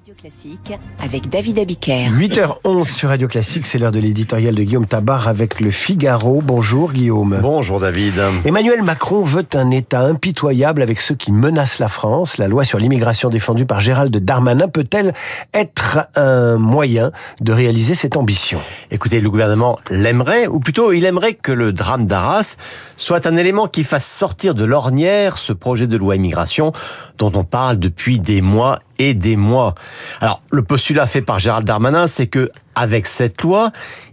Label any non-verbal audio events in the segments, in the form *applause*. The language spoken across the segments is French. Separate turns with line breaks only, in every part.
Radio Classique avec David Abiker.
8h11 sur Radio Classique, c'est l'heure de l'éditorial de Guillaume Tabar avec le Figaro. Bonjour Guillaume.
Bonjour David.
Emmanuel Macron veut un État impitoyable avec ceux qui menacent la France. La loi sur l'immigration défendue par Gérald Darmanin peut-elle être un moyen de réaliser cette ambition?
Écoutez, le gouvernement l'aimerait, ou plutôt il aimerait que le drame d'Arras soit un élément qui fasse sortir de l'ornière ce projet de loi immigration dont on parle depuis des mois des mois. Alors, le postulat fait par Gérald Darmanin, c'est que avec cette loi,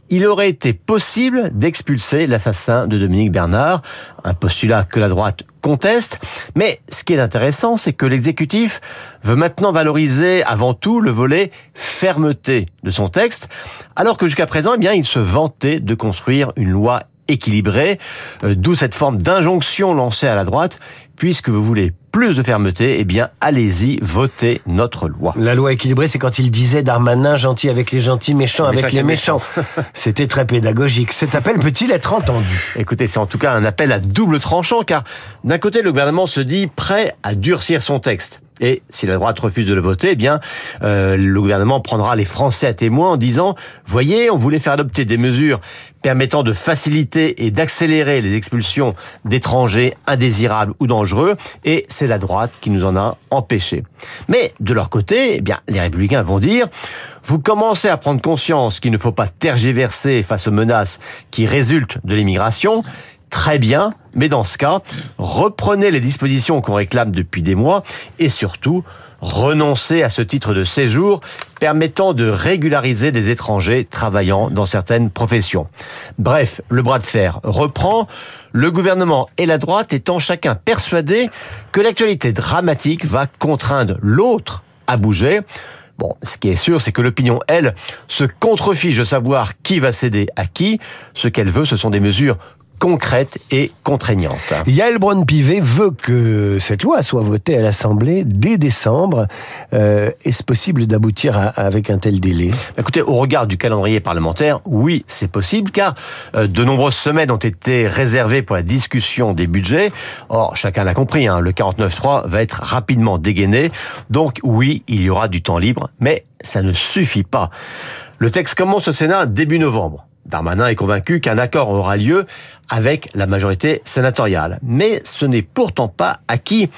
il aurait été possible d'expulser l'assassin de Dominique Bernard, un postulat que la droite conteste. Mais ce qui est intéressant, c'est que l'exécutif veut maintenant valoriser avant tout le volet fermeté de son texte, alors que jusqu'à présent, eh bien, il se vantait de construire une loi équilibrée, euh, d'où cette forme d'injonction lancée à la droite, puisque vous voulez plus de fermeté, eh bien, allez-y, votez notre loi.
La loi équilibrée, c'est quand il disait Darmanin gentil avec les gentils, méchant avec les méchants. *laughs* C'était très pédagogique. Cet appel peut-il être entendu?
Écoutez, c'est en tout cas un appel à double tranchant, car d'un côté, le gouvernement se dit prêt à durcir son texte. Et si la droite refuse de le voter, eh bien, euh, le gouvernement prendra les Français à témoin en disant voyez, on voulait faire adopter des mesures permettant de faciliter et d'accélérer les expulsions d'étrangers indésirables ou dangereux, et c'est la droite qui nous en a empêchés. Mais de leur côté, eh bien, les Républicains vont dire vous commencez à prendre conscience qu'il ne faut pas tergiverser face aux menaces qui résultent de l'immigration très bien, mais dans ce cas, reprenez les dispositions qu'on réclame depuis des mois et surtout, renoncez à ce titre de séjour permettant de régulariser des étrangers travaillant dans certaines professions. Bref, le bras de fer reprend, le gouvernement et la droite étant chacun persuadés que l'actualité dramatique va contraindre l'autre à bouger. Bon, ce qui est sûr, c'est que l'opinion, elle, se contrefiche de savoir qui va céder à qui. Ce qu'elle veut, ce sont des mesures concrète et contraignante.
Yael Braun-Pivet veut que cette loi soit votée à l'Assemblée dès décembre. Euh, Est-ce possible d'aboutir avec un tel délai?
Écoutez, au regard du calendrier parlementaire, oui, c'est possible, car euh, de nombreuses semaines ont été réservées pour la discussion des budgets. Or, chacun l'a compris, hein, le 49.3 va être rapidement dégainé. Donc oui, il y aura du temps libre, mais ça ne suffit pas. Le texte commence au Sénat début novembre. Darmanin est convaincu qu'un accord aura lieu avec la majorité sénatoriale. Mais ce n'est pourtant pas acquis.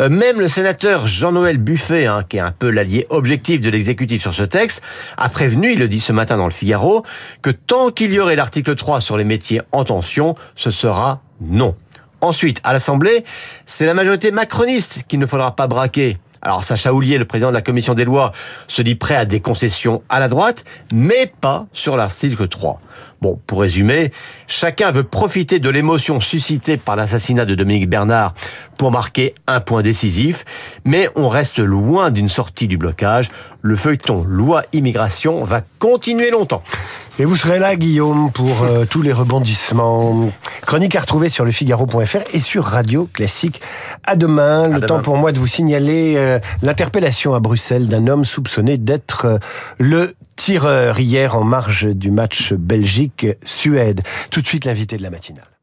Euh, même le sénateur Jean-Noël Buffet, hein, qui est un peu l'allié objectif de l'exécutif sur ce texte, a prévenu, il le dit ce matin dans le Figaro, que tant qu'il y aurait l'article 3 sur les métiers en tension, ce sera non. Ensuite, à l'Assemblée, c'est la majorité macroniste qu'il ne faudra pas braquer. Alors Sacha Houlier, le président de la commission des lois, se dit prêt à des concessions à la droite, mais pas sur l'article 3. Bon, pour résumer, chacun veut profiter de l'émotion suscitée par l'assassinat de Dominique Bernard pour marquer un point décisif, mais on reste loin d'une sortie du blocage. Le feuilleton loi immigration va continuer longtemps.
Et vous serez là, Guillaume, pour euh, tous les rebondissements. Chronique à retrouver sur lefigaro.fr et sur Radio Classique. À demain. le temps pour moi de vous signaler euh, l'interpellation à Bruxelles d'un homme soupçonné d'être euh, le tireur hier en marge du match Belgique-Suède. Tout de suite l'invité de la matinale.